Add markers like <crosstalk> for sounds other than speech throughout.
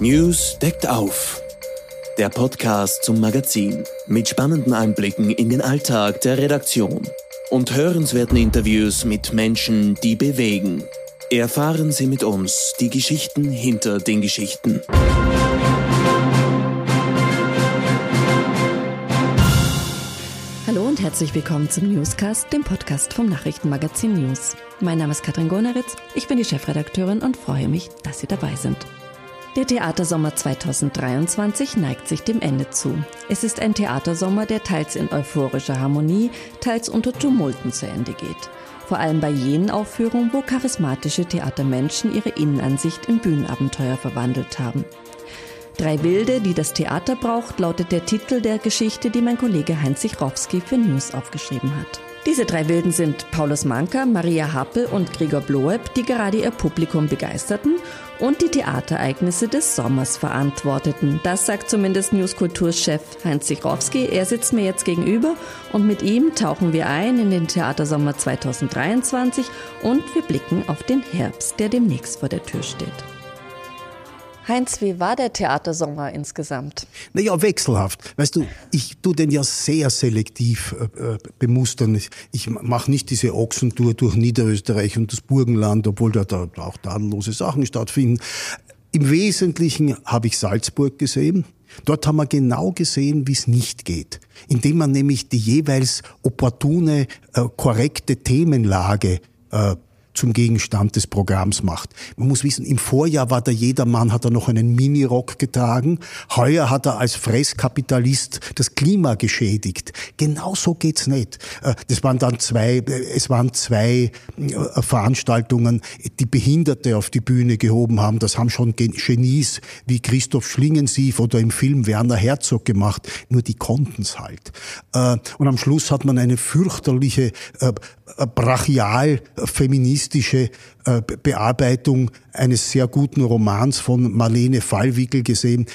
News deckt auf. Der Podcast zum Magazin mit spannenden Einblicken in den Alltag der Redaktion und hörenswerten Interviews mit Menschen, die bewegen. Erfahren Sie mit uns die Geschichten hinter den Geschichten. Hallo und herzlich willkommen zum Newscast, dem Podcast vom Nachrichtenmagazin News. Mein Name ist Katrin Goneritz, ich bin die Chefredakteurin und freue mich, dass Sie dabei sind. Der Theatersommer 2023 neigt sich dem Ende zu. Es ist ein Theatersommer, der teils in euphorischer Harmonie, teils unter Tumulten zu Ende geht. Vor allem bei jenen Aufführungen, wo charismatische Theatermenschen ihre Innenansicht in Bühnenabenteuer verwandelt haben. Drei Wilde, die das Theater braucht, lautet der Titel der Geschichte, die mein Kollege Heinz Sichrowski für News aufgeschrieben hat. Diese drei Wilden sind Paulus Manka, Maria Happel und Gregor Bloeb, die gerade ihr Publikum begeisterten und die Theatereignisse des Sommers verantworteten. Das sagt zumindest Newskulturchef Heinz Sichrowski. Er sitzt mir jetzt gegenüber und mit ihm tauchen wir ein in den Theatersommer 2023 und wir blicken auf den Herbst, der demnächst vor der Tür steht. Heinz, wie war der Theatersommer insgesamt? Naja, wechselhaft. Weißt du, ich tu den ja sehr selektiv äh, äh bemustern. Ich, ich mache nicht diese Ochsentour durch Niederösterreich und das Burgenland, obwohl da, da auch tadellose Sachen stattfinden. Im Wesentlichen habe ich Salzburg gesehen. Dort haben wir genau gesehen, wie es nicht geht. Indem man nämlich die jeweils opportune, äh, korrekte Themenlage äh, zum Gegenstand des Programms macht. Man muss wissen, im Vorjahr war der Jedermann, hat er noch einen Minirock getragen. Heuer hat er als Fresskapitalist das Klima geschädigt. Genau so geht's nicht. Äh, das waren dann zwei, äh, es waren zwei äh, Veranstaltungen, die Behinderte auf die Bühne gehoben haben. Das haben schon Genies wie Christoph Schlingensief oder im Film Werner Herzog gemacht. Nur die konnten's halt. Und am Schluss hat man eine fürchterliche, brachial feministische äh, Bearbeitung eines sehr guten Romans von Marlene Fallwickel gesehen.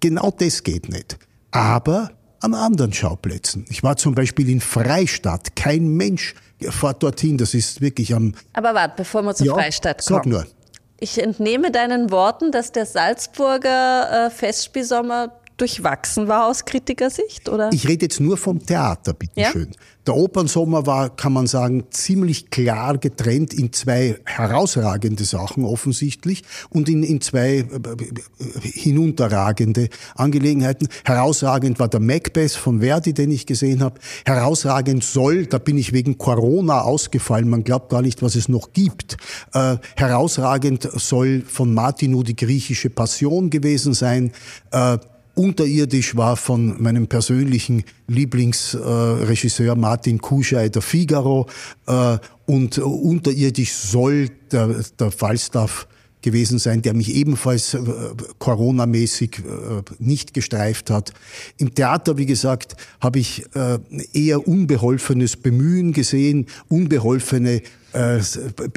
Genau das geht nicht. Aber an anderen Schauplätzen. Ich war zum Beispiel in Freistadt. Kein Mensch fährt dorthin. Das ist wirklich am... Aber warte, bevor wir zur ja, Freistadt kommen. Sag nur. Ich entnehme deinen Worten, dass der Salzburger äh, Festspielsommer durchwachsen war aus Kritikersicht, oder? Ich rede jetzt nur vom Theater, bitteschön. Ja? Der Opernsommer war, kann man sagen, ziemlich klar getrennt in zwei herausragende Sachen offensichtlich und in, in zwei äh, hinunterragende Angelegenheiten. Herausragend war der Macbeth von Verdi, den ich gesehen habe. Herausragend soll, da bin ich wegen Corona ausgefallen, man glaubt gar nicht, was es noch gibt. Äh, herausragend soll von Martinu die griechische Passion gewesen sein. Äh, unterirdisch war von meinem persönlichen Lieblingsregisseur Martin Kuschei der Figaro äh, und unterirdisch soll der, der Falstaff gewesen sein, der mich ebenfalls äh, Corona-mäßig äh, nicht gestreift hat. Im Theater, wie gesagt, habe ich äh, eher unbeholfenes Bemühen gesehen, unbeholfene äh,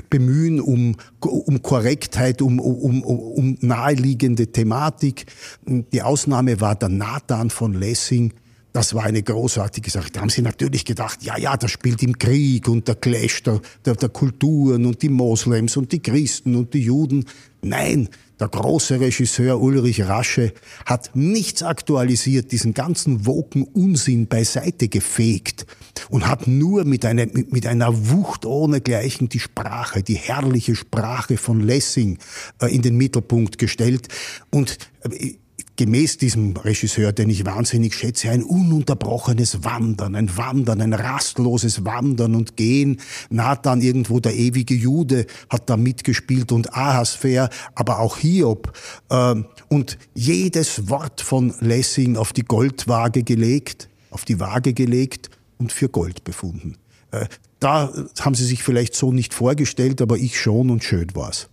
Bemühen um, um Korrektheit, um, um, um naheliegende Thematik. Die Ausnahme war der Nathan von Lessing, das war eine großartige Sache. Da haben sie natürlich gedacht, ja, ja, das spielt im Krieg und der Clash der, der, der Kulturen und die Moslems und die Christen und die Juden. Nein, der große Regisseur Ulrich Rasche hat nichts aktualisiert, diesen ganzen woken Unsinn beiseite gefegt und hat nur mit einer, mit einer Wucht ohnegleichen die Sprache, die herrliche Sprache von Lessing äh, in den Mittelpunkt gestellt. Und äh, gemäß diesem Regisseur, den ich wahnsinnig schätze, ein ununterbrochenes Wandern, ein Wandern, ein rastloses Wandern und Gehen. Nathan irgendwo, der ewige Jude, hat da mitgespielt und Ahasver, aber auch Hiob. Ähm, und jedes Wort von Lessing auf die Goldwaage gelegt, auf die Waage gelegt und für Gold befunden. Äh, da haben sie sich vielleicht so nicht vorgestellt, aber ich schon und schön war's.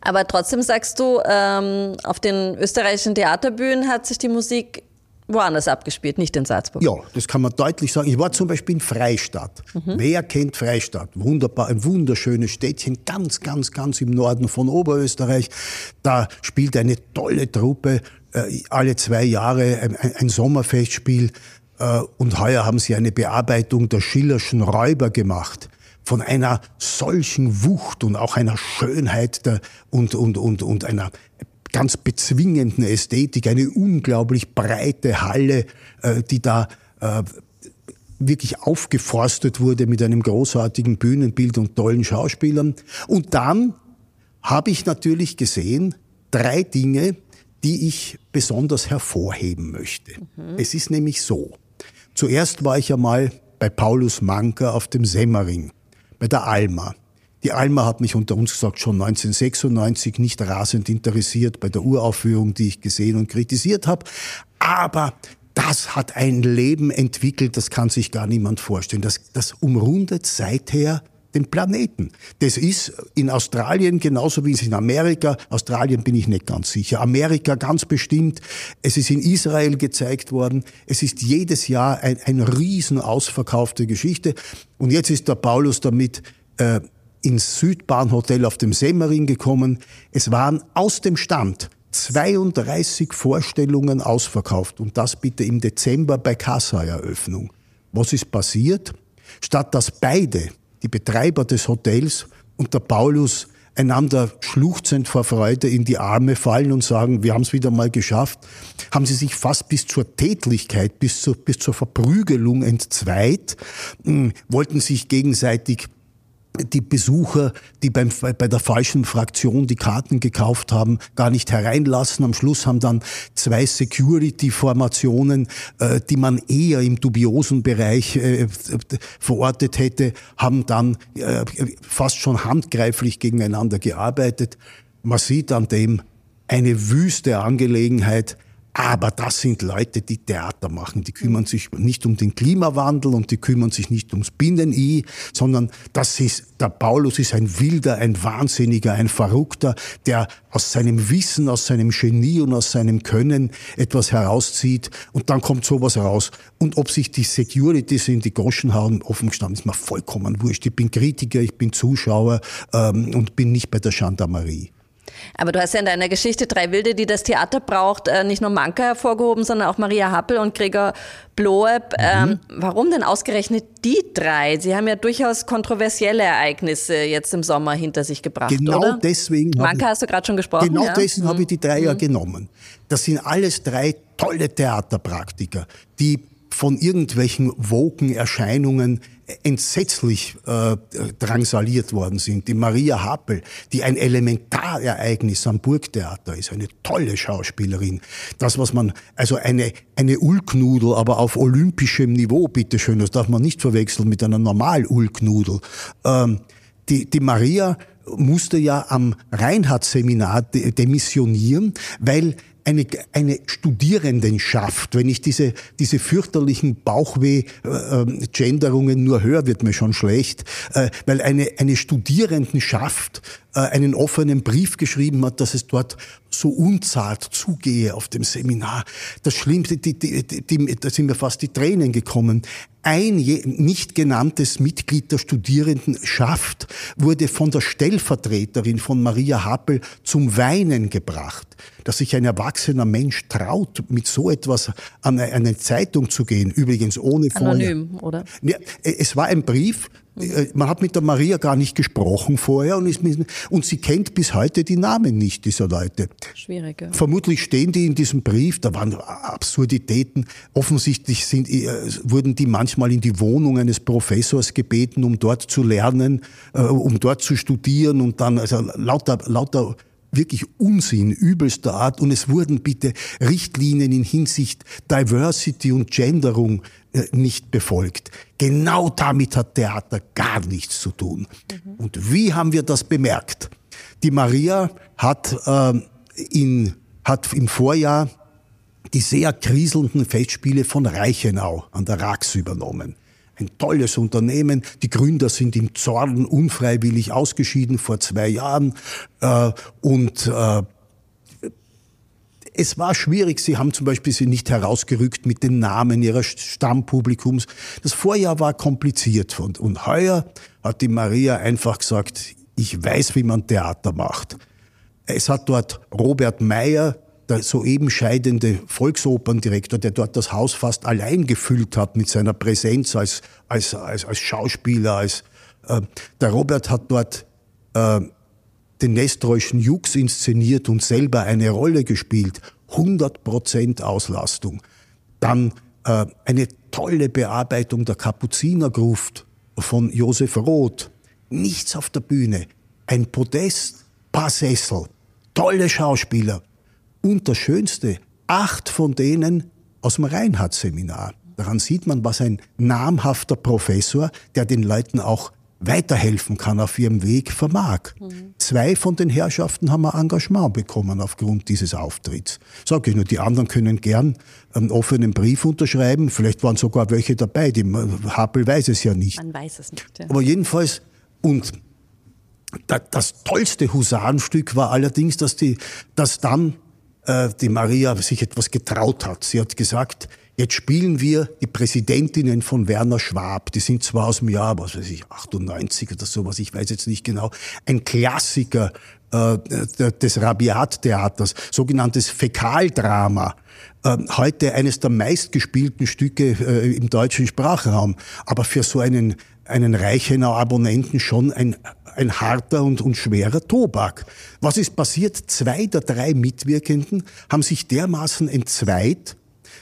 Aber trotzdem sagst du, ähm, auf den österreichischen Theaterbühnen hat sich die Musik woanders abgespielt, nicht in Salzburg. Ja, das kann man deutlich sagen. Ich war zum Beispiel in Freistadt. Mhm. Wer kennt Freistadt? Wunderbar, ein wunderschönes Städtchen, ganz, ganz, ganz im Norden von Oberösterreich. Da spielt eine tolle Truppe äh, alle zwei Jahre ein, ein Sommerfestspiel. Äh, und heuer haben sie eine Bearbeitung der Schillerschen Räuber gemacht von einer solchen Wucht und auch einer Schönheit der, und, und, und, und einer ganz bezwingenden Ästhetik, eine unglaublich breite Halle, äh, die da äh, wirklich aufgeforstet wurde mit einem großartigen Bühnenbild und tollen Schauspielern. Und dann habe ich natürlich gesehen, drei Dinge, die ich besonders hervorheben möchte. Mhm. Es ist nämlich so. Zuerst war ich einmal bei Paulus Manker auf dem Semmering, bei der Alma. Die Alma hat mich unter uns gesagt schon 1996 nicht rasend interessiert bei der Uraufführung, die ich gesehen und kritisiert habe. Aber das hat ein Leben entwickelt, das kann sich gar niemand vorstellen. Das, das umrundet seither den Planeten. Das ist in Australien genauso wie es in Amerika. Australien bin ich nicht ganz sicher. Amerika ganz bestimmt. Es ist in Israel gezeigt worden. Es ist jedes Jahr ein, ein riesen ausverkaufte Geschichte. Und jetzt ist der Paulus damit äh, ins Südbahnhotel auf dem Semmering gekommen. Es waren aus dem Stand 32 Vorstellungen ausverkauft und das bitte im Dezember bei Kassa-Eröffnung. Was ist passiert? Statt dass beide, die Betreiber des Hotels und der Paulus, einander schluchzend vor Freude in die Arme fallen und sagen, wir haben es wieder mal geschafft, haben sie sich fast bis zur Tätlichkeit, bis, zu, bis zur Verprügelung entzweit, hm, wollten sich gegenseitig die Besucher, die beim, bei der falschen Fraktion die Karten gekauft haben, gar nicht hereinlassen. Am Schluss haben dann zwei Security-Formationen, äh, die man eher im dubiosen Bereich äh, verortet hätte, haben dann äh, fast schon handgreiflich gegeneinander gearbeitet. Man sieht an dem eine wüste Angelegenheit, aber das sind Leute, die Theater machen. Die kümmern sich nicht um den Klimawandel und die kümmern sich nicht ums Binnen-I, sondern das ist, der Paulus ist ein Wilder, ein Wahnsinniger, ein Verrückter, der aus seinem Wissen, aus seinem Genie und aus seinem Können etwas herauszieht und dann kommt sowas raus. Und ob sich die Securities in die Goschen hauen, offen gestanden, ist mir vollkommen wurscht. Ich bin Kritiker, ich bin Zuschauer ähm, und bin nicht bei der Gendarmerie. Aber du hast ja in deiner Geschichte drei Wilde, die das Theater braucht, äh, nicht nur Manka hervorgehoben, sondern auch Maria Happel und Gregor Bloeb. Mhm. Ähm, warum denn ausgerechnet die drei? Sie haben ja durchaus kontroversielle Ereignisse jetzt im Sommer hinter sich gebracht, genau oder? deswegen. Manka hast du gerade schon gesprochen. Genau ja? deswegen mhm. habe ich die drei ja mhm. genommen. Das sind alles drei tolle Theaterpraktiker, die von irgendwelchen Woken-Erscheinungen entsetzlich äh, drangsaliert worden sind. Die Maria Happel, die ein Elementarereignis am Burgtheater ist, eine tolle Schauspielerin. Das, was man, also eine, eine Ulknudel, aber auf olympischem Niveau, bitteschön, das darf man nicht verwechseln mit einer Normal-Ulknudel. Ähm, die, die Maria musste ja am Reinhardt-Seminar demissionieren, weil eine, eine Studierendenschaft. Wenn ich diese, diese fürchterlichen Bauchweh-Genderungen nur höre, wird mir schon schlecht, äh, weil eine, eine Studierendenschaft äh, einen offenen Brief geschrieben hat, dass es dort so unzart zugehe auf dem Seminar. Das Schlimmste, die, die, die, da sind mir fast die Tränen gekommen. Ein nicht genanntes Mitglied der Studierendenschaft wurde von der Stellvertreterin von Maria Happel zum Weinen gebracht. Dass sich ein erwachsener Mensch traut, mit so etwas an eine Zeitung zu gehen, übrigens ohne Anonym, vorher. oder? Ja, es war ein Brief, man hat mit der Maria gar nicht gesprochen vorher und, ist, und sie kennt bis heute die Namen nicht dieser Leute. Schwierig. Ja. Vermutlich stehen die in diesem Brief, da waren Absurditäten. Offensichtlich sind, äh, wurden die manchmal in die Wohnung eines Professors gebeten, um dort zu lernen, äh, um dort zu studieren und dann also lauter, lauter wirklich Unsinn übelster Art und es wurden bitte Richtlinien in Hinsicht Diversity und Genderung äh, nicht befolgt. Genau damit hat Theater gar nichts zu tun. Mhm. Und wie haben wir das bemerkt? Die Maria hat, äh, in, hat im Vorjahr die sehr kriselnden Festspiele von Reichenau an der Rax übernommen ein tolles Unternehmen. Die Gründer sind im Zorn unfreiwillig ausgeschieden vor zwei Jahren. Äh, und äh, es war schwierig. Sie haben zum Beispiel sie nicht herausgerückt mit den Namen ihres Stammpublikums. Das Vorjahr war kompliziert. Und, und heuer hat die Maria einfach gesagt, ich weiß, wie man Theater macht. Es hat dort Robert Meyer, der soeben scheidende Volksoperndirektor, der dort das Haus fast allein gefüllt hat mit seiner Präsenz als, als, als, als Schauspieler, als, äh, der Robert hat dort äh, den Nestroischen Jux inszeniert und selber eine Rolle gespielt. 100% Auslastung. Dann äh, eine tolle Bearbeitung der Kapuzinergruft von Josef Roth. Nichts auf der Bühne. Ein Podest, paar Sessel, tolle Schauspieler. Und das Schönste, acht von denen aus dem Reinhardt-Seminar. Daran sieht man, was ein namhafter Professor, der den Leuten auch weiterhelfen kann auf ihrem Weg, vermag. Mhm. Zwei von den Herrschaften haben ein Engagement bekommen aufgrund dieses Auftritts. Sag ich nur, die anderen können gern einen offenen Brief unterschreiben. Vielleicht waren sogar welche dabei. Die Hapel weiß es ja nicht. Man weiß es nicht. Ja. Aber jedenfalls, und das tollste Husarenstück war allerdings, dass, die, dass dann äh, die Maria sich etwas getraut hat. Sie hat gesagt, Jetzt spielen wir die Präsidentinnen von Werner Schwab. Die sind zwar aus dem Jahr, was weiß ich, 98 oder sowas, ich weiß jetzt nicht genau. Ein Klassiker äh, des Rabiat-Theaters, sogenanntes Fäkaldrama. Äh, heute eines der meistgespielten Stücke äh, im deutschen Sprachraum. Aber für so einen, einen Reichenau Abonnenten schon ein, ein harter und, und schwerer Tobak. Was ist passiert? Zwei der drei Mitwirkenden haben sich dermaßen entzweit,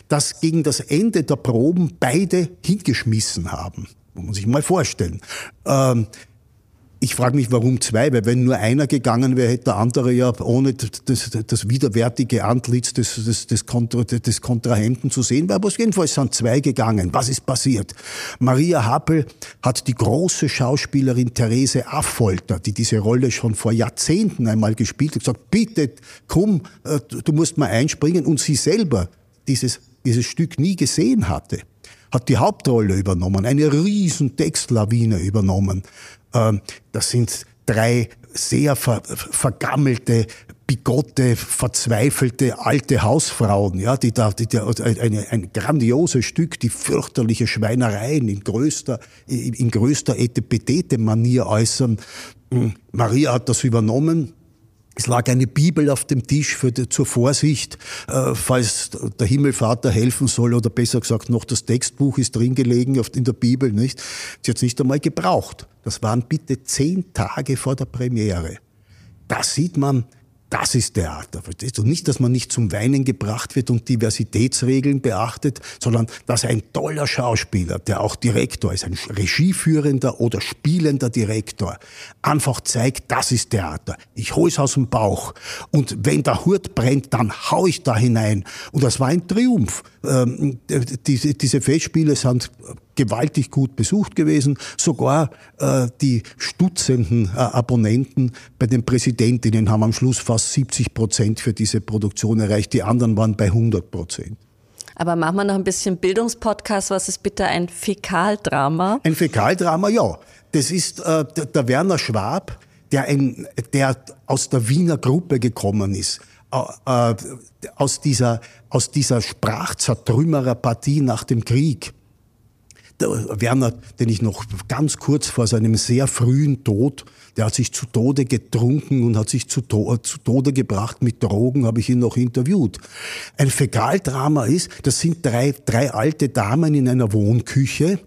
dass gegen das Ende der Proben beide hingeschmissen haben. Muss man sich mal vorstellen. Ähm, ich frage mich, warum zwei, weil wenn nur einer gegangen wäre, hätte der andere ja ohne das, das widerwärtige Antlitz des, des, des, Kontra, des Kontrahenten zu sehen, aber jedenfalls sind zwei gegangen. Was ist passiert? Maria Happel hat die große Schauspielerin Therese Affolter, die diese Rolle schon vor Jahrzehnten einmal gespielt hat, gesagt, bitte, komm, äh, du musst mal einspringen und sie selber dieses dieses Stück nie gesehen hatte, hat die Hauptrolle übernommen, eine riesen Textlawine übernommen. Ähm, das sind drei sehr ver vergammelte, bigotte, verzweifelte alte Hausfrauen, ja, die da, die, die eine, ein grandioses Stück, die fürchterliche Schweinereien in größter, in größter Etepetete-Manier äußern. Hm, Maria hat das übernommen es lag eine Bibel auf dem Tisch für zur Vorsicht, äh, falls der Himmelvater helfen soll oder besser gesagt noch das Textbuch ist drin gelegen in der Bibel, nicht? Sie hat es nicht einmal gebraucht. Das waren bitte zehn Tage vor der Premiere. Da sieht man, das ist Theater. Verstehst du? Nicht, dass man nicht zum Weinen gebracht wird und Diversitätsregeln beachtet, sondern dass ein toller Schauspieler, der auch Direktor ist, ein regieführender oder spielender Direktor, einfach zeigt, das ist Theater. Ich hole es aus dem Bauch. Und wenn der Hut brennt, dann hau ich da hinein. Und das war ein Triumph. Ähm, diese, diese Festspiele sind gewaltig gut besucht gewesen. Sogar äh, die stutzenden äh, Abonnenten bei den Präsidentinnen haben am Schluss fast 70 Prozent für diese Produktion erreicht. Die anderen waren bei 100 Prozent. Aber machen wir noch ein bisschen Bildungspodcast. Was ist bitte ein Fäkaldrama? Ein Fäkaldrama, ja. Das ist äh, der, der Werner Schwab, der, ein, der aus der Wiener Gruppe gekommen ist äh, aus dieser, aus dieser Sprachzertrümmererpartie nach dem Krieg Werner, den ich noch ganz kurz vor seinem sehr frühen Tod, der hat sich zu Tode getrunken und hat sich zu, to zu Tode gebracht mit Drogen, habe ich ihn noch interviewt. Ein Fäkaldrama ist, das sind drei, drei alte Damen in einer Wohnküche,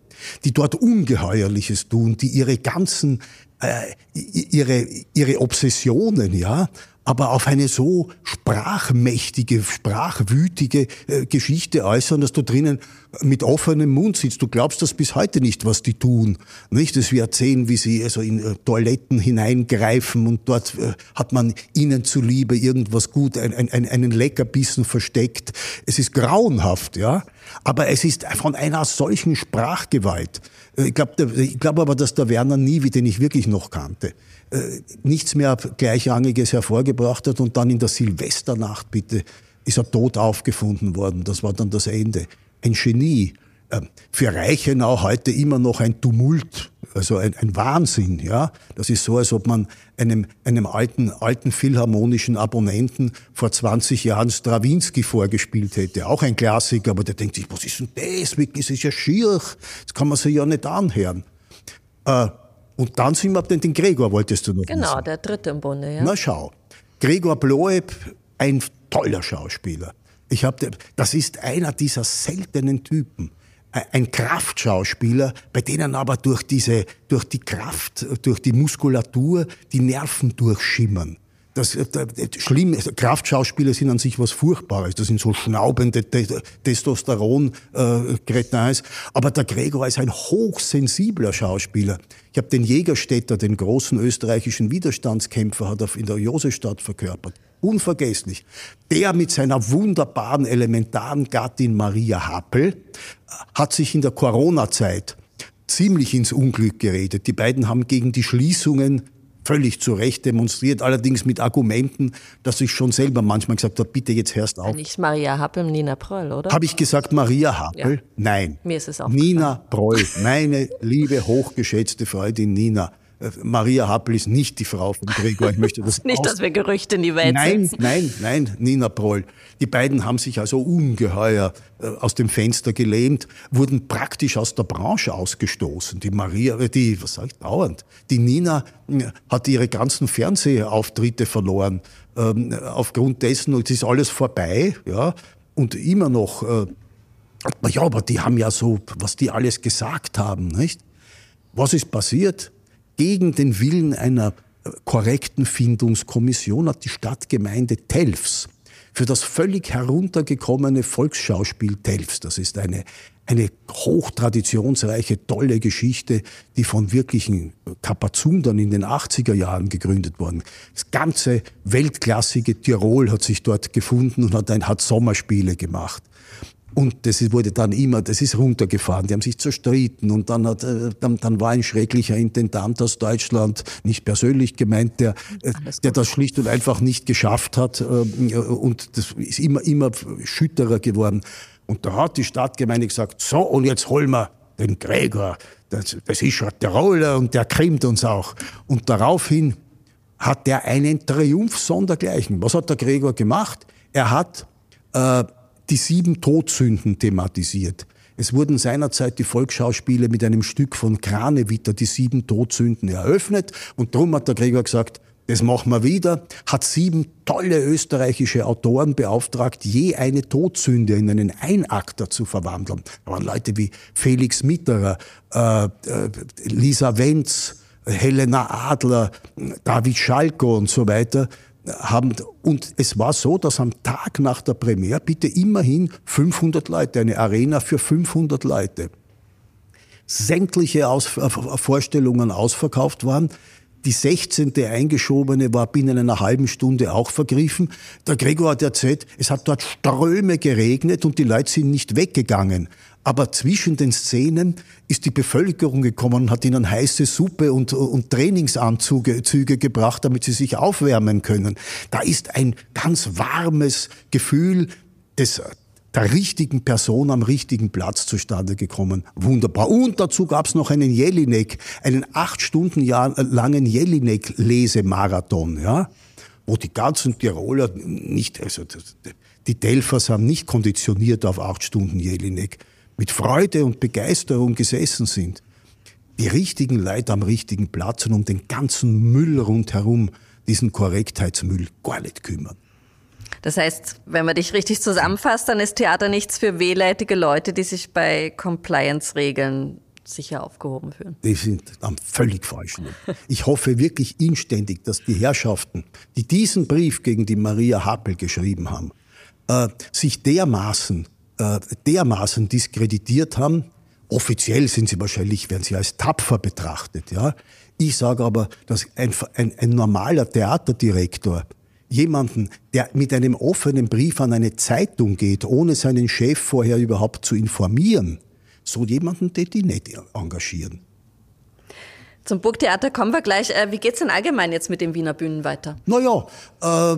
die dort Ungeheuerliches tun, die ihre ganzen äh, ihre, ihre Obsessionen, ja, aber auf eine so sprachmächtige, sprachwütige äh, Geschichte äußern, dass du drinnen mit offenem Mund sitzt. Du glaubst das bis heute nicht, was die tun. Nicht, dass wir erzählen, wie sie also in äh, Toiletten hineingreifen und dort äh, hat man ihnen zuliebe irgendwas gut, ein, ein, einen Leckerbissen versteckt. Es ist grauenhaft, ja. Aber es ist von einer solchen Sprachgewalt. Äh, ich glaube ich glaub aber, dass der Werner nie, wie den ich wirklich noch kannte, nichts mehr Gleichrangiges hervorgebracht hat und dann in der Silvesternacht bitte ist er tot aufgefunden worden. Das war dann das Ende. Ein Genie. Ähm, für Reichenau heute immer noch ein Tumult, also ein, ein, Wahnsinn, ja. Das ist so, als ob man einem, einem alten, alten philharmonischen Abonnenten vor 20 Jahren Strawinski vorgespielt hätte. Auch ein Klassiker, aber der denkt sich, was ist denn das? Das ist ja schier. Das kann man sich ja nicht anhören. Äh, und dann sind wir den, den Gregor, wolltest du noch Genau, wissen. der dritte im Bunde, ja. Na schau. Gregor Bloeb, ein toller Schauspieler. Ich hab, das ist einer dieser seltenen Typen. ein Kraftschauspieler, bei denen aber durch diese, durch die Kraft, durch die Muskulatur die Nerven durchschimmern. Das, das, das schlimm, Kraftschauspieler sind an sich was Furchtbares. Das sind so schnaubende Testosteron-Gretins. Äh, aber der Gregor ist ein hochsensibler Schauspieler. Ich habe den Jägerstädter, den großen österreichischen Widerstandskämpfer, hat er in der Josefstadt verkörpert. Unvergesslich. Der mit seiner wunderbaren, elementaren Gattin Maria Happel hat sich in der Corona-Zeit ziemlich ins Unglück geredet. Die beiden haben gegen die Schließungen völlig zu Recht demonstriert, allerdings mit Argumenten, dass ich schon selber manchmal gesagt habe, bitte jetzt hörst auf. Nicht Maria Happel, Nina Proll, oder? Habe ich gesagt Maria Happel? Ja. Nein. Mir ist es auch Nina Proll, meine liebe, hochgeschätzte Freundin Nina. Äh, Maria Happel ist nicht die Frau von Gregor. Ich möchte <laughs> das nicht, dass wir Gerüchte in die Welt Nein, nein, nein, Nina Proll. Die beiden haben sich also ungeheuer äh, aus dem Fenster gelehnt, wurden praktisch aus der Branche ausgestoßen. Die Maria, äh, die, was sag ich dauernd, die Nina hat ihre ganzen Fernsehauftritte verloren. Ähm, aufgrund dessen, und es ist alles vorbei, ja, und immer noch, ja, aber die haben ja so, was die alles gesagt haben, nicht? Was ist passiert? Gegen den Willen einer äh, korrekten Findungskommission hat die Stadtgemeinde Telfs für das völlig heruntergekommene Volksschauspiel Telfs, das ist eine, eine hochtraditionsreiche, tolle Geschichte, die von wirklichen Kapazundern in den 80er Jahren gegründet worden. Das ganze weltklassige Tirol hat sich dort gefunden und hat, ein, hat Sommerspiele gemacht. Und das wurde dann immer, das ist runtergefahren. Die haben sich zerstritten und dann, hat, äh, dann, dann war ein schrecklicher Intendant aus Deutschland, nicht persönlich gemeint, der, äh, der das schlicht und einfach nicht geschafft hat. Äh, und das ist immer, immer schütterer geworden. Und da hat die Stadtgemeinde gesagt, so, und jetzt holen wir den Gregor. Das, das ist schon der Roller und der krimmt uns auch. Und daraufhin hat der einen Triumph sondergleichen. Was hat der Gregor gemacht? Er hat äh, die sieben Todsünden thematisiert. Es wurden seinerzeit die Volksschauspiele mit einem Stück von Kranewitter, die sieben Todsünden, eröffnet. Und darum hat der Gregor gesagt, das machen wir wieder, hat sieben tolle österreichische Autoren beauftragt, je eine Todsünde in einen Einakter zu verwandeln. Da waren Leute wie Felix Mitterer, äh, äh, Lisa Wenz, Helena Adler, David Schalko und so weiter haben, und es war so, dass am Tag nach der Premiere bitte immerhin 500 Leute, eine Arena für 500 Leute, sämtliche Aus Vorstellungen ausverkauft waren. Die 16. eingeschobene war binnen einer halben Stunde auch vergriffen. Der Gregor hat erzählt, es hat dort Ströme geregnet und die Leute sind nicht weggegangen. Aber zwischen den Szenen ist die Bevölkerung gekommen und hat ihnen heiße Suppe und, und Trainingsanzüge Züge gebracht, damit sie sich aufwärmen können. Da ist ein ganz warmes Gefühl des, der richtigen Person am richtigen Platz zustande gekommen. Wunderbar. Und dazu gab es noch einen Jelinek, einen acht Stunden langen Jelinek-Lesemarathon, ja, wo die ganzen Tiroler nicht, also die Delfers haben nicht konditioniert auf acht Stunden Jelinek mit Freude und Begeisterung gesessen sind. Die richtigen Leute am richtigen Platz und um den ganzen Müll rundherum, diesen Korrektheitsmüll, gar nicht kümmern. Das heißt, wenn man dich richtig zusammenfasst, dann ist Theater nichts für wehleidige Leute, die sich bei Compliance-Regeln sicher aufgehoben fühlen. Die sind am völlig falschen. Ich hoffe wirklich inständig, dass die Herrschaften, die diesen Brief gegen die Maria Happel geschrieben haben, äh, sich dermaßen äh, dermaßen diskreditiert haben. Offiziell sind sie wahrscheinlich, werden sie als tapfer betrachtet. Ja? Ich sage aber, dass ein, ein, ein normaler Theaterdirektor jemanden, der mit einem offenen Brief an eine Zeitung geht, ohne seinen Chef vorher überhaupt zu informieren, so jemanden den die nicht engagieren. Zum Burgtheater kommen wir gleich. Äh, wie geht's denn allgemein jetzt mit den Wiener Bühnen weiter? Naja, äh,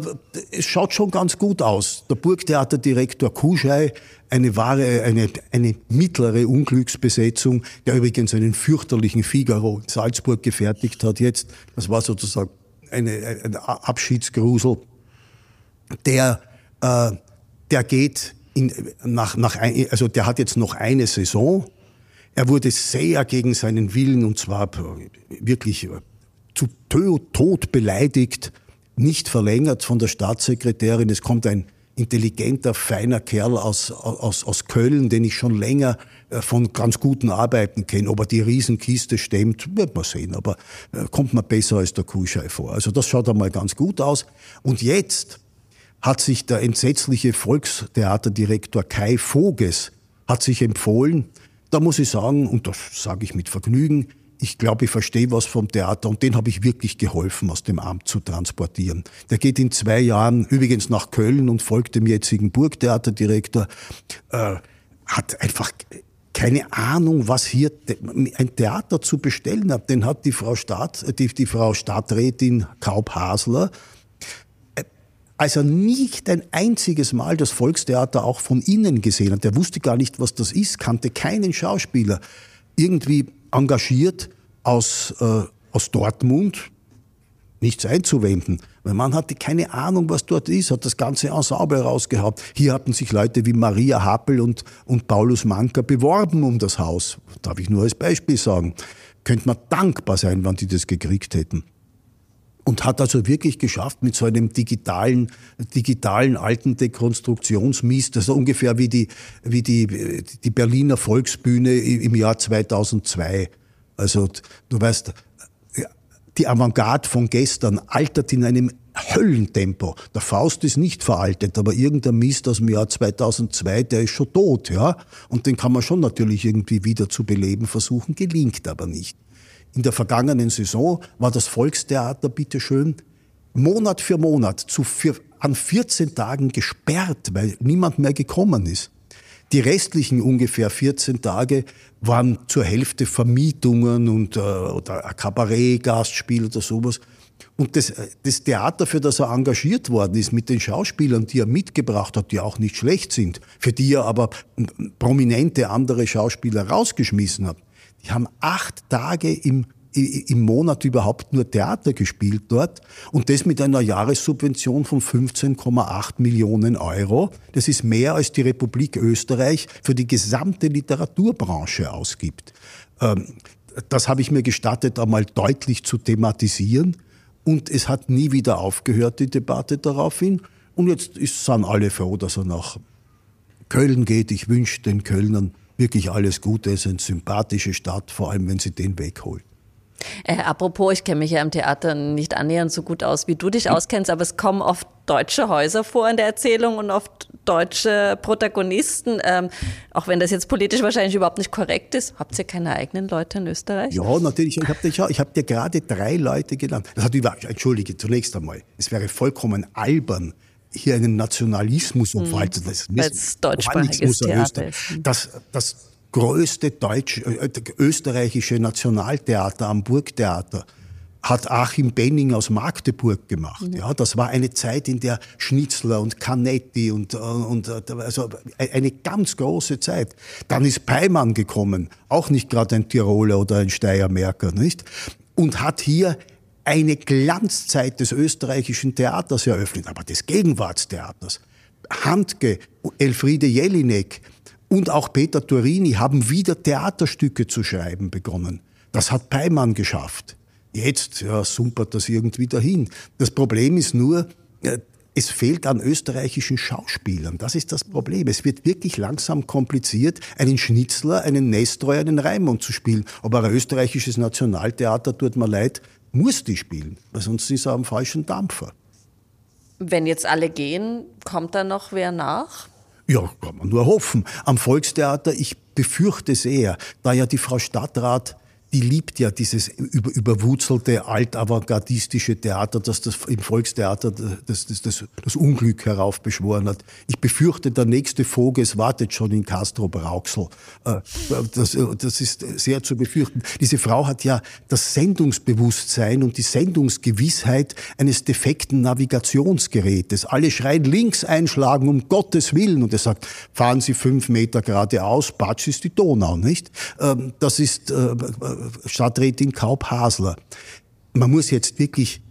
es schaut schon ganz gut aus. Der Burgtheaterdirektor Kuschei, eine wahre, eine, eine mittlere Unglücksbesetzung, der übrigens einen fürchterlichen Figaro in Salzburg gefertigt hat jetzt. Das war sozusagen eine, ein Abschiedsgrusel. Der, äh, der geht in, nach, nach ein, also der hat jetzt noch eine Saison er wurde sehr gegen seinen Willen und zwar wirklich äh, zu Tod beleidigt, nicht verlängert von der Staatssekretärin. Es kommt ein intelligenter, feiner Kerl aus, aus, aus Köln, den ich schon länger äh, von ganz guten Arbeiten kenne. Ob er die Riesenkiste stemmt, wird man sehen, aber äh, kommt mir besser als der Kuhschei vor. Also das schaut einmal ganz gut aus. Und jetzt hat sich der entsetzliche Volkstheaterdirektor Kai Voges hat sich empfohlen. Da muss ich sagen, und das sage ich mit Vergnügen, ich glaube, ich verstehe was vom Theater und den habe ich wirklich geholfen, aus dem Amt zu transportieren. Der geht in zwei Jahren übrigens nach Köln und folgt dem jetzigen Burgtheaterdirektor, äh, hat einfach keine Ahnung, was hier ein Theater zu bestellen hat. Den hat die Frau Staat, die, die Frau Stadträtin Kaub Hasler als er nicht ein einziges Mal das Volkstheater auch von innen gesehen hat, der wusste gar nicht, was das ist, kannte keinen Schauspieler, irgendwie engagiert aus, äh, aus Dortmund, nichts einzuwenden. Mein Mann hatte keine Ahnung, was dort ist, hat das ganze Ensemble rausgehabt. Hier hatten sich Leute wie Maria Happel und, und Paulus Manker beworben um das Haus. Darf ich nur als Beispiel sagen. Könnte man dankbar sein, wenn die das gekriegt hätten und hat also wirklich geschafft mit so einem digitalen, digitalen alten Dekonstruktionsmist, ist ungefähr wie die, wie die, die Berliner Volksbühne im Jahr 2002. Also du weißt, die Avantgarde von gestern altert in einem Höllentempo. Der Faust ist nicht veraltet, aber irgendein Mist aus dem Jahr 2002, der ist schon tot, ja. Und den kann man schon natürlich irgendwie wieder zu beleben versuchen, gelingt aber nicht. In der vergangenen Saison war das Volkstheater, bitteschön, Monat für Monat zu für, an 14 Tagen gesperrt, weil niemand mehr gekommen ist. Die restlichen ungefähr 14 Tage waren zur Hälfte Vermietungen und äh, oder ein Kabarett-Gastspiel oder sowas. Und das, das Theater, für das er engagiert worden ist, mit den Schauspielern, die er mitgebracht hat, die auch nicht schlecht sind, für die er aber prominente andere Schauspieler rausgeschmissen hat, die haben acht Tage im im Monat überhaupt nur Theater gespielt dort und das mit einer Jahressubvention von 15,8 Millionen Euro. Das ist mehr als die Republik Österreich für die gesamte Literaturbranche ausgibt. Ähm, das habe ich mir gestattet, einmal deutlich zu thematisieren und es hat nie wieder aufgehört, die Debatte daraufhin. Und jetzt sind alle froh, dass er nach Köln geht. Ich wünsche den Kölnern wirklich alles Gute. Es ist eine sympathische Stadt, vor allem wenn sie den wegholt. Äh, apropos, ich kenne mich ja im Theater nicht annähernd so gut aus, wie du dich auskennst, aber es kommen oft deutsche Häuser vor in der Erzählung und oft deutsche Protagonisten. Ähm, auch wenn das jetzt politisch wahrscheinlich überhaupt nicht korrekt ist. Habt ihr keine eigenen Leute in Österreich? Ja, natürlich. Ich habe dir, hab dir gerade drei Leute genannt. Das hat über, entschuldige, zunächst einmal. Es wäre vollkommen albern, hier einen Nationalismus obwaltet. Hm, Weil es deutschsprachiges Theater ist. Das, das größte deutsche, äh, österreichische Nationaltheater am Burgtheater hat Achim Benning aus Magdeburg gemacht. Mhm. Ja, das war eine Zeit, in der Schnitzler und Canetti und, äh, und äh, also eine ganz große Zeit. Dann ist Peimann gekommen, auch nicht gerade ein Tiroler oder ein Steiermärker, nicht? Und hat hier eine Glanzzeit des österreichischen Theaters eröffnet, aber des Gegenwartstheaters. Handke, Elfriede Jelinek und auch Peter Turini haben wieder Theaterstücke zu schreiben begonnen. Das hat Peimann geschafft. Jetzt ja, sumpert das irgendwie dahin. Das Problem ist nur, äh, es fehlt an österreichischen Schauspielern. Das ist das Problem. Es wird wirklich langsam kompliziert, einen Schnitzler, einen Nestroy, einen Raimund zu spielen. Aber ein österreichisches Nationaltheater, tut mir leid, muss die spielen, weil sonst ist er am falschen Dampfer. Wenn jetzt alle gehen, kommt da noch wer nach? Ja, kann man nur hoffen. Am Volkstheater, ich befürchte sehr, da ja die Frau Stadtrat die liebt ja dieses über, überwurzelte, altavantgardistische Theater, das das im Volkstheater das, das, das, das Unglück heraufbeschworen hat. Ich befürchte, der nächste Voges wartet schon in Castro Brauxel. Äh, das, das ist sehr zu befürchten. Diese Frau hat ja das Sendungsbewusstsein und die Sendungsgewissheit eines defekten Navigationsgerätes. Alle schreien links einschlagen, um Gottes Willen. Und er sagt, fahren Sie fünf Meter geradeaus, Batsch ist die Donau, nicht? Ähm, das ist äh, Stadträtin Kaub-Hasler. Man muss jetzt wirklich,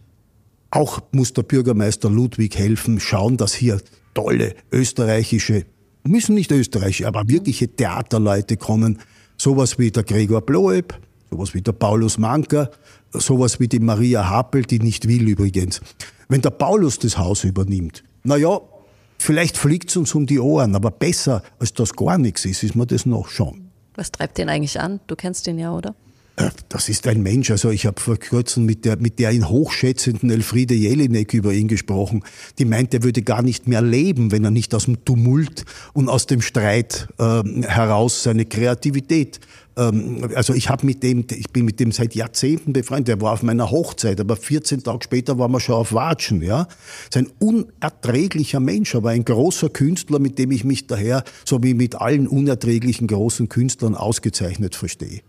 auch muss der Bürgermeister Ludwig helfen, schauen, dass hier tolle österreichische, müssen nicht österreichische, aber wirkliche Theaterleute kommen. Sowas wie der Gregor Bloeb, sowas wie der Paulus Manker, sowas wie die Maria Happel, die nicht will übrigens. Wenn der Paulus das Haus übernimmt, na ja, Vielleicht fliegt es uns um die Ohren, aber besser als das gar nichts ist, ist mir das noch schon. Was treibt den eigentlich an? Du kennst den ja, oder? Äh, das ist ein Mensch. Also ich habe vor kurzem mit der, mit der ihn hochschätzenden Elfriede Jelinek über ihn gesprochen. Die meint, er würde gar nicht mehr leben, wenn er nicht aus dem Tumult und aus dem Streit äh, heraus seine Kreativität ähm, also ich habe mit dem, ich bin mit dem seit Jahrzehnten befreundet. Der war auf meiner Hochzeit, aber 14 Tage später waren wir schon auf Watschen. Ja, ist ein unerträglicher Mensch, aber ein großer Künstler, mit dem ich mich daher, so wie mit allen unerträglichen großen Künstlern, ausgezeichnet verstehe.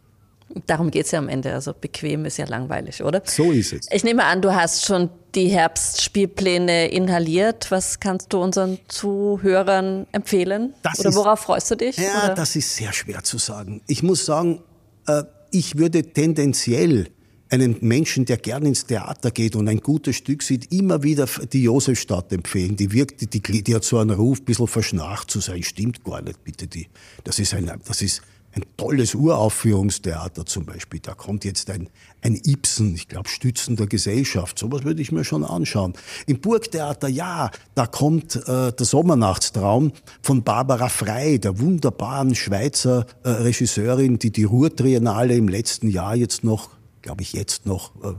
Darum geht es ja am Ende. Also bequem ist ja langweilig, oder? So ist es. Ich nehme an, du hast schon die Herbstspielpläne inhaliert. Was kannst du unseren Zuhörern empfehlen? Das oder worauf freust du dich? Ja, oder? das ist sehr schwer zu sagen. Ich muss sagen, äh, ich würde tendenziell einen Menschen, der gern ins Theater geht und ein gutes Stück sieht, immer wieder die Josefstadt empfehlen. Die wirkt, die, die hat so einen Ruf, ein bisschen verschnarcht zu sein. Stimmt gar nicht, bitte. Die, das ist ein, das ist ein tolles Uraufführungstheater zum Beispiel. Da kommt jetzt ein, ein Ibsen, ich glaube, Stützen der Gesellschaft. Sowas würde ich mir schon anschauen. Im Burgtheater, ja, da kommt äh, der Sommernachtstraum von Barbara Frey, der wunderbaren Schweizer äh, Regisseurin, die die Ruhrtriennale im letzten Jahr jetzt noch glaube ich, jetzt noch äh,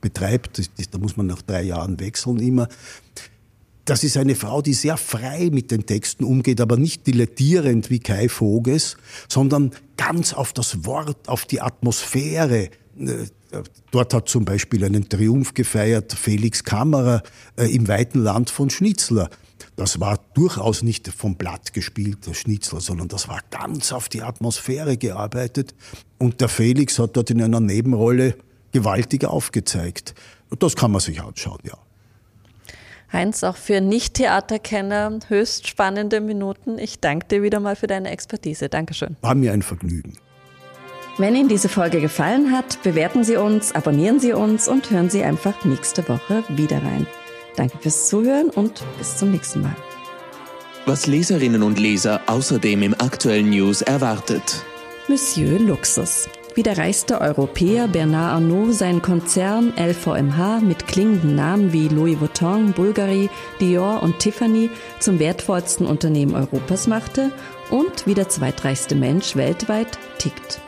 betreibt. Da muss man nach drei Jahren wechseln immer. Das ist eine Frau, die sehr frei mit den Texten umgeht, aber nicht dilettierend wie Kai Voges, sondern ganz auf das Wort, auf die Atmosphäre. Äh, dort hat zum Beispiel einen Triumph gefeiert Felix Kammerer äh, im weiten Land von Schnitzler. Das war durchaus nicht vom Blatt gespielt, der Schnitzler, sondern das war ganz auf die Atmosphäre gearbeitet. Und der Felix hat dort in einer Nebenrolle gewaltig aufgezeigt. Das kann man sich anschauen, ja. Heinz, auch für Nicht-Theaterkenner höchst spannende Minuten. Ich danke dir wieder mal für deine Expertise. Dankeschön. War mir ein Vergnügen. Wenn Ihnen diese Folge gefallen hat, bewerten Sie uns, abonnieren Sie uns und hören Sie einfach nächste Woche wieder rein. Danke fürs Zuhören und bis zum nächsten Mal. Was Leserinnen und Leser außerdem im aktuellen News erwartet. Monsieur Luxus. Wie der reichste Europäer Bernard Arnault seinen Konzern LVMH mit klingenden Namen wie Louis Vuitton, Bulgari, Dior und Tiffany zum wertvollsten Unternehmen Europas machte und wie der zweitreichste Mensch weltweit tickt.